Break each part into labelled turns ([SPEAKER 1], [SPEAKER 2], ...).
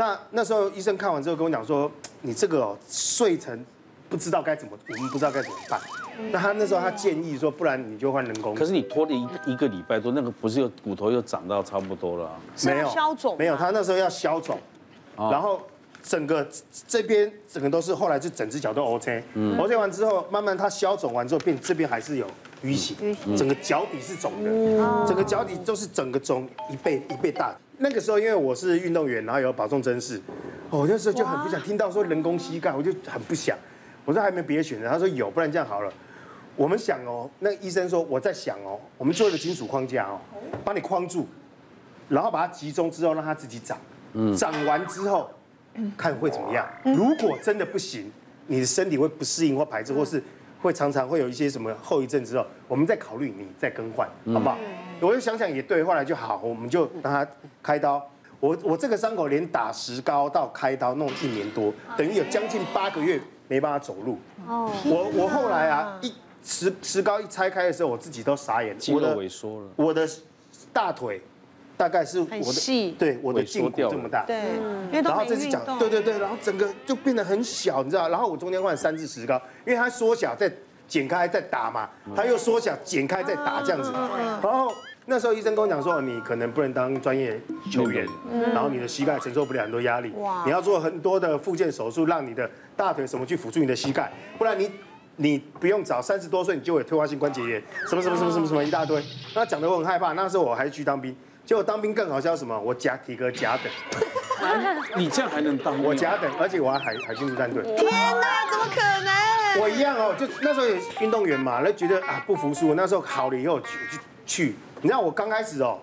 [SPEAKER 1] 那那时候医生看完之后跟我讲说，你这个哦睡成不知道该怎么，我们不知道该怎么办。那他那时候他建议说，不然你就换人工。
[SPEAKER 2] 可是你拖了一一个礼拜多，那个不是又骨头又长到差不多了？
[SPEAKER 1] 没有
[SPEAKER 3] 消肿，
[SPEAKER 1] 没有，他那时候要消肿，然后整个这边整个都是，后来就整只脚都 OK。OK 完之后，慢慢它消肿完之后，变这边还是有淤血，整个脚底是肿的，整个脚底都是整个肿一倍一倍大。那个时候因为我是运动员，然后有保重甄试，我那时候就很不想听到说人工膝盖，我就很不想。我说还没别的选择，他说有，不然这样好了。我们想哦，那个医生说我在想哦，我们做一个金属框架哦，把你框住，然后把它集中之后让它自己长，长完之后看会怎么样。如果真的不行，你的身体会不适应或排斥，或是会常常会有一些什么后遗症之后，我们再考虑你再更换，好不好？我就想想也对，后来就好，我们就让他开刀。我我这个伤口连打石膏到开刀弄一年多，等于有将近八个月没办法走路。哦，我我后来啊一。石石膏一拆开的时候，我自己都傻眼。
[SPEAKER 2] 肌肉萎缩了。
[SPEAKER 1] 我的大腿大概是我的，对，我的胫骨这么大。
[SPEAKER 3] 对，
[SPEAKER 1] 然后这次讲，对对对，然后整个就变得很小，你知道？然后我中间换三次石膏，因为它缩小再剪开再打嘛，他又缩小剪开再打这样子。然后那时候医生跟我讲说，你可能不能当专业球员，然后你的膝盖承受不了很多压力，你要做很多的复健手术，让你的大腿什么去辅助你的膝盖，不然你。你不用找，三十多岁你就有退化性关节炎，什么什么什么什么什么一大堆。那讲的我很害怕，那时候我还是去当兵，结果当兵更好笑什么？我甲体格甲等，
[SPEAKER 2] 你这样还能当？
[SPEAKER 1] 我甲等，而且我还海海军陆战队。
[SPEAKER 3] 天哪，怎么可能？
[SPEAKER 1] 我一样哦，就那时候有运动员嘛，那觉得啊不服输。那时候好了以后就去，你知道我刚开始哦，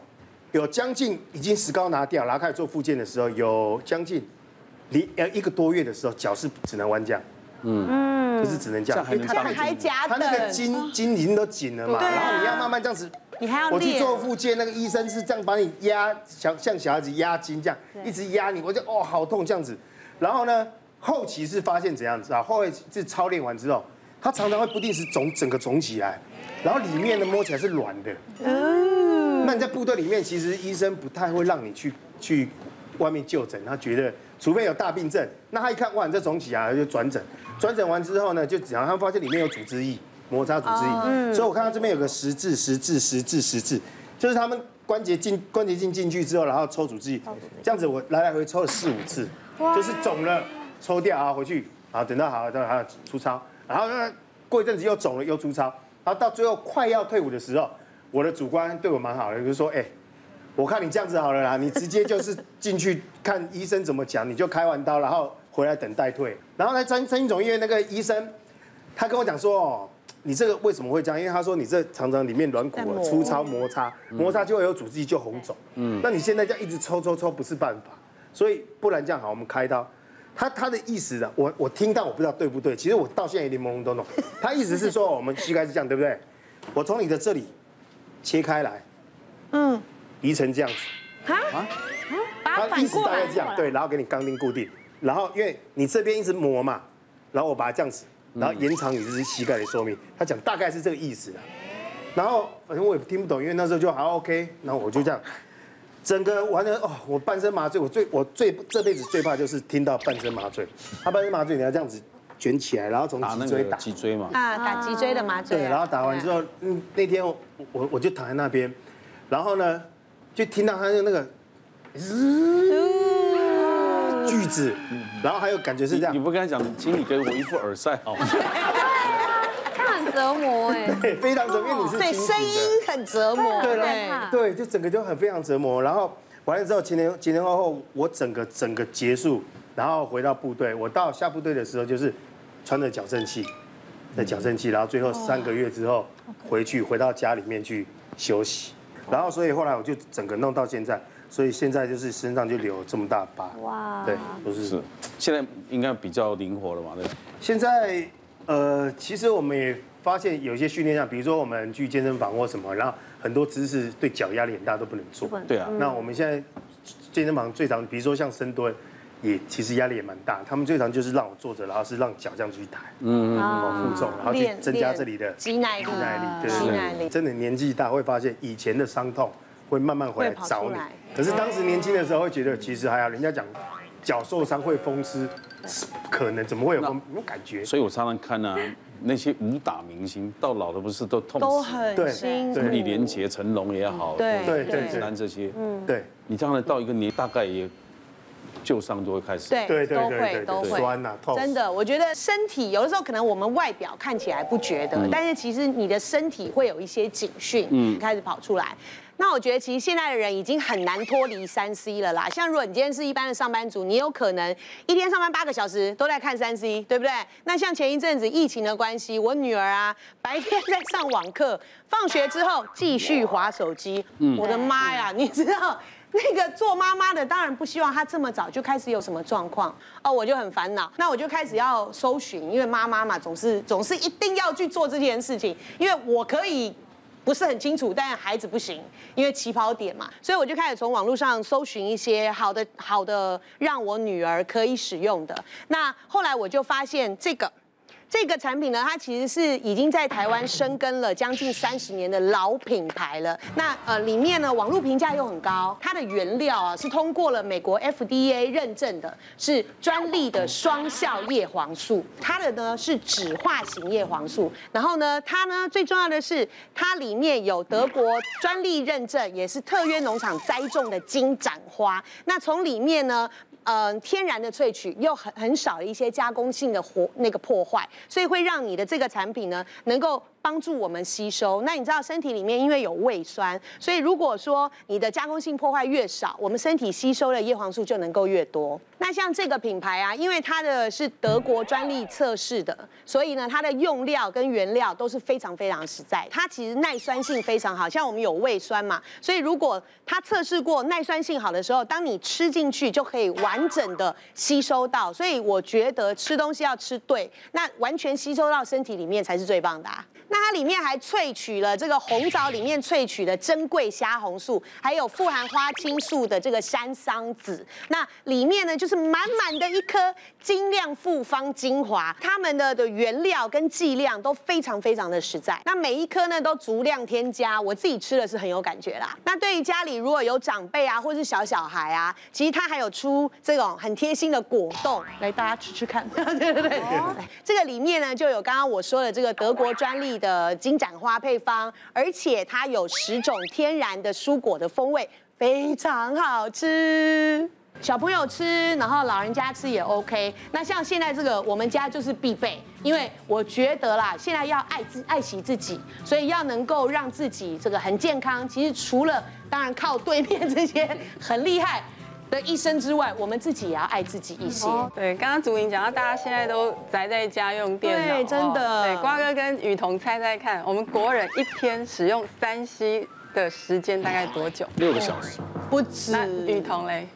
[SPEAKER 1] 有将近已经石膏拿掉，然后开始做复健的时候，有将近离呃一个多月的时候，脚是只能弯这样。嗯，就是只能这样，
[SPEAKER 3] 还能还夹
[SPEAKER 1] 他那个筋筋已经都紧了嘛，然后你要慢慢这样子，
[SPEAKER 3] 你还要
[SPEAKER 1] 我去做复健，那个医生是这样把你压，像像小孩子压筋这样，一直压你，我就哦好痛这样子。然后呢，后期是发现怎样子啊？后来是操练完之后，他常常会不定时肿，整个肿起来，然后里面呢摸起来是软的。嗯，那你在部队里面，其实医生不太会让你去去外面就诊，他觉得除非有大病症，那他一看哇你这肿起来，就转诊。转诊完之后呢，就然后他们发现里面有组织液，摩擦组织液，嗯、所以我看到这边有个十字、十字、十字、十字，就是他们关节进关节镜进去之后，然后抽组织液，这样子我来来回抽了四五次，就是肿了抽掉啊回去，啊等到好了，等到好出操，然后呢过一阵子又肿了又出操，然后到最后快要退伍的时候，我的主观对我蛮好的，就是说，哎，我看你这样子好了啦，你直接就是进去看医生怎么讲，你就开完刀然后。回来等待退，然后呢三三军总医院那个医生，他跟我讲说，哦，你这个为什么会这样？因为他说你这常常里面软骨粗糙摩擦，摩擦就会有组织液就红肿。嗯，那你现在这样一直抽抽抽不是办法，所以不然这样好，我们开刀。他他的意思呢，我我听到我不知道对不对，其实我到现在有点懵懵懂懂。他意思是说我们膝盖是这样对不对？我从你的这里切开来，嗯，移成这样子。啊？他意思大概这样，对，然后给你钢钉固定。然后，因为你这边一直磨嘛，然后我把它这样子，然后延长你这只膝盖的寿命。他讲大概是这个意思的。然后反正我也听不懂，因为那时候就好 OK。然后我就这样，整个完全哦，我半身麻醉。我最我最这辈子最怕就是听到半身麻醉。他半身麻醉你要这样子卷起来，然后从脊椎打
[SPEAKER 2] 脊椎嘛。
[SPEAKER 3] 啊，打脊椎的麻醉。
[SPEAKER 1] 对，然后打完之后，嗯，那天我我我就躺在那边，然后呢，就听到他的那个。句子，然后还有感觉是这样。
[SPEAKER 2] 你不跟他讲，请你给我一副耳塞好吗？
[SPEAKER 3] 他很折磨哎。
[SPEAKER 1] 对，非常折磨，因为你是。
[SPEAKER 3] 对，声音很折磨。
[SPEAKER 1] 对对，就整个就很非常折磨。然后完了之后，前前前前后后，我整个整个结束，然后回到部队。我到下部队的时候，就是穿着矫正器，在矫正器，然后最后三个月之后回去，回到家里面去休息。然后所以后来我就整个弄到现在。所以现在就是身上就留这么大疤，哇，对，不是是，
[SPEAKER 2] 现在应该比较灵活了嘛，对。
[SPEAKER 1] 现在呃，其实我们也发现有一些训练上，比如说我们去健身房或什么，然后很多姿势对脚压力很大，都不能做。
[SPEAKER 2] 对啊。
[SPEAKER 1] 那我们现在健身房最常，比如说像深蹲，也其实压力也蛮大。他们最常就是让我坐着，然后是让脚这样去抬，嗯嗯，负重，然后去增加这里的
[SPEAKER 3] 肌耐力，
[SPEAKER 1] 肌耐力，对对对。真的年纪大会发现以前的伤痛会慢慢回来找你。可是当时年轻的时候会觉得其实还好，人家讲脚受伤会风湿，可能怎么会有那？有感觉？
[SPEAKER 2] 所以我常常看啊，那些武打明星到老了不是都痛
[SPEAKER 3] 都？很辛苦
[SPEAKER 2] 什么李连杰、成龙也好，
[SPEAKER 3] 对
[SPEAKER 1] 对对
[SPEAKER 2] 陈丹这些，嗯，
[SPEAKER 1] 对
[SPEAKER 2] 你这样的到一个年，大概也旧伤就会开始。
[SPEAKER 3] 对
[SPEAKER 1] 对对
[SPEAKER 3] 都会
[SPEAKER 1] 对对对，
[SPEAKER 3] 都会。
[SPEAKER 1] 酸呐痛。
[SPEAKER 3] 真的，我觉得身体有的时候可能我们外表看起来不觉得，但是其实你的身体会有一些警讯，嗯，开始跑出来。那我觉得其实现在的人已经很难脱离三 C 了啦。像如果你今天是一般的上班族，你有可能一天上班八个小时都在看三 C，对不对？那像前一阵子疫情的关系，我女儿啊白天在上网课，放学之后继续划手机。我的妈呀，你知道？那个做妈妈的当然不希望她这么早就开始有什么状况哦，我就很烦恼。那我就开始要搜寻，因为妈妈嘛，总是总是一定要去做这件事情，因为我可以不是很清楚，但孩子不行，因为起跑点嘛，所以我就开始从网络上搜寻一些好的好的让我女儿可以使用的。那后来我就发现这个。这个产品呢，它其实是已经在台湾生根了将近三十年的老品牌了。那呃，里面呢，网络评价又很高，它的原料啊是通过了美国 FDA 认证的，是专利的双效叶黄素。它的呢是酯化型叶黄素，然后呢，它呢最重要的是，它里面有德国专利认证，也是特约农场栽种的金盏花。那从里面呢。嗯、天然的萃取又很很少一些加工性的活那个破坏，所以会让你的这个产品呢能够。帮助我们吸收。那你知道身体里面因为有胃酸，所以如果说你的加工性破坏越少，我们身体吸收的叶黄素就能够越多。那像这个品牌啊，因为它的是德国专利测试的，所以呢，它的用料跟原料都是非常非常实在。它其实耐酸性非常好，像我们有胃酸嘛，所以如果它测试过耐酸性好的时候，当你吃进去就可以完整的吸收到。所以我觉得吃东西要吃对，那完全吸收到身体里面才是最棒的啊。那那它里面还萃取了这个红枣里面萃取的珍贵虾红素，还有富含花青素的这个山桑子。那里面呢，就是满满的一颗精酿复方精华，它们的的原料跟剂量都非常非常的实在。那每一颗呢都足量添加，我自己吃的是很有感觉啦。那对于家里如果有长辈啊，或是小小孩啊，其实它还有出这种很贴心的果冻，来大家吃吃看。对对对，对，这个里面呢就有刚刚我说的这个德国专利的金盏花配方，而且它有十种天然的蔬果的风味，非常好吃。小朋友吃，然后老人家吃也 OK。那像现在这个，我们家就是必备，因为我觉得啦，现在要爱自爱惜自己，所以要能够让自己这个很健康。其实除了当然靠对面这些很厉害的一生之外，我们自己也要爱自己一些。
[SPEAKER 4] 哦、对，刚刚祖莹讲到，大家现在都宅在家用电脑，
[SPEAKER 3] 对，真的。
[SPEAKER 4] 对，瓜哥跟雨桐猜猜看，我们国人一天使用三 C 的时间大概多久？
[SPEAKER 2] 六个小时。
[SPEAKER 3] 不止。
[SPEAKER 4] 雨桐嘞？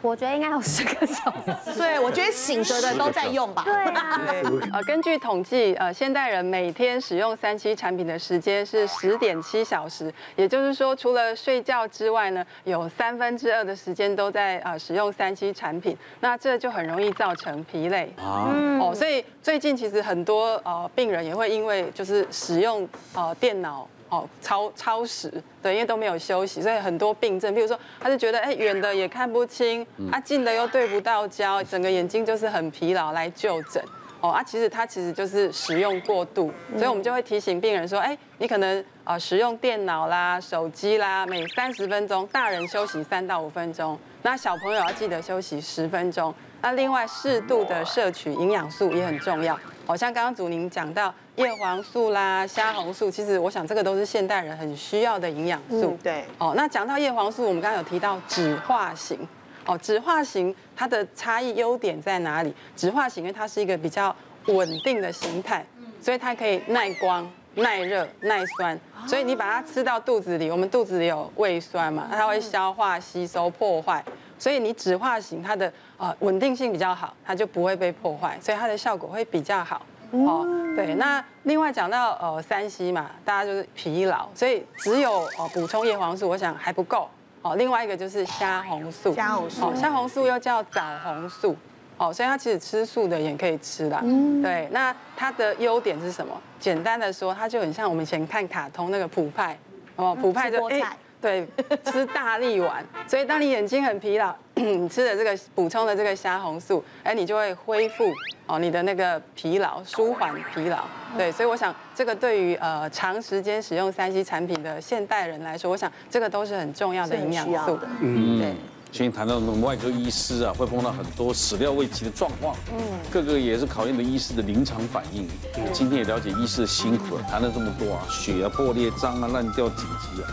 [SPEAKER 5] 我觉得应该有十个小时。
[SPEAKER 3] 对，我觉得醒着的都在用吧。
[SPEAKER 5] 对啊。
[SPEAKER 4] 呃，根据统计，呃，现代人每天使用三 C 产品的时间是十点七小时，也就是说，除了睡觉之外呢，有三分之二的时间都在呃使用三 C 产品，那这就很容易造成疲累啊。哦，所以最近其实很多呃病人也会因为就是使用呃电脑。哦，超超时，对，因为都没有休息，所以很多病症，比如说，他就觉得，哎，远的也看不清，啊，近的又对不到焦，整个眼睛就是很疲劳，来就诊。哦，啊，其实他其实就是使用过度，所以我们就会提醒病人说，哎，你可能啊使用电脑啦、手机啦，每三十分钟，大人休息三到五分钟，那小朋友要记得休息十分钟。那另外适度的摄取营养素也很重要，好像刚刚祖宁讲到叶黄素啦、虾红素，其实我想这个都是现代人很需要的营养素。
[SPEAKER 3] 嗯、对。
[SPEAKER 4] 哦，那讲到叶黄素，我们刚刚有提到酯化型，哦，酯化型它的差异优点在哪里？酯化型因为它是一个比较稳定的形态，所以它可以耐光、耐热、耐酸，所以你把它吃到肚子里，我们肚子里有胃酸嘛，它会消化、吸收、破坏。所以你酯化型它的呃稳定性比较好，它就不会被破坏，所以它的效果会比较好。哦，对。那另外讲到呃三 C 嘛，大家就是疲劳，所以只有呃补充叶黄素，我想还不够。哦，另外一个就是虾红素。
[SPEAKER 3] 虾红素。
[SPEAKER 4] 哦，虾红素又叫枣红素。哦，所以它其实吃素的也可以吃啦。嗯。对，那它的优点是什么？简单的说，它就很像我们以前看卡通那个普派。哦，普派就哎。对，吃大力丸。所以当你眼睛很疲劳，你吃的这个补充的这个虾红素，哎，你就会恢复哦你的那个疲劳，舒缓疲劳。对，所以我想这个对于呃长时间使用三 C 产品的现代人来说，我想这个都是很重要的营养素。
[SPEAKER 2] 嗯，对。今天谈到那种外科医师啊，会碰到很多始料未及的状况，嗯，各个也是考验了医师的临场反应。今天也了解医师的辛苦了，谈了这么多啊，血啊破裂、脏啊、烂掉、紧急啊，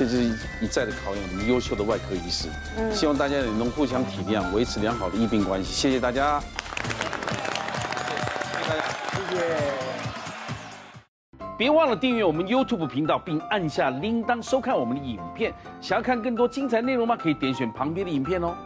[SPEAKER 2] 这就是一再的考验我们优秀的外科医师。嗯，希望大家也能互相体谅，维持良好的医病关系。谢谢大家。谢谢大家，谢谢。别忘了订阅我们 YouTube 频道，并按下铃铛收看我们的影片。想要看更多精彩内容吗？可以点选旁边的影片哦。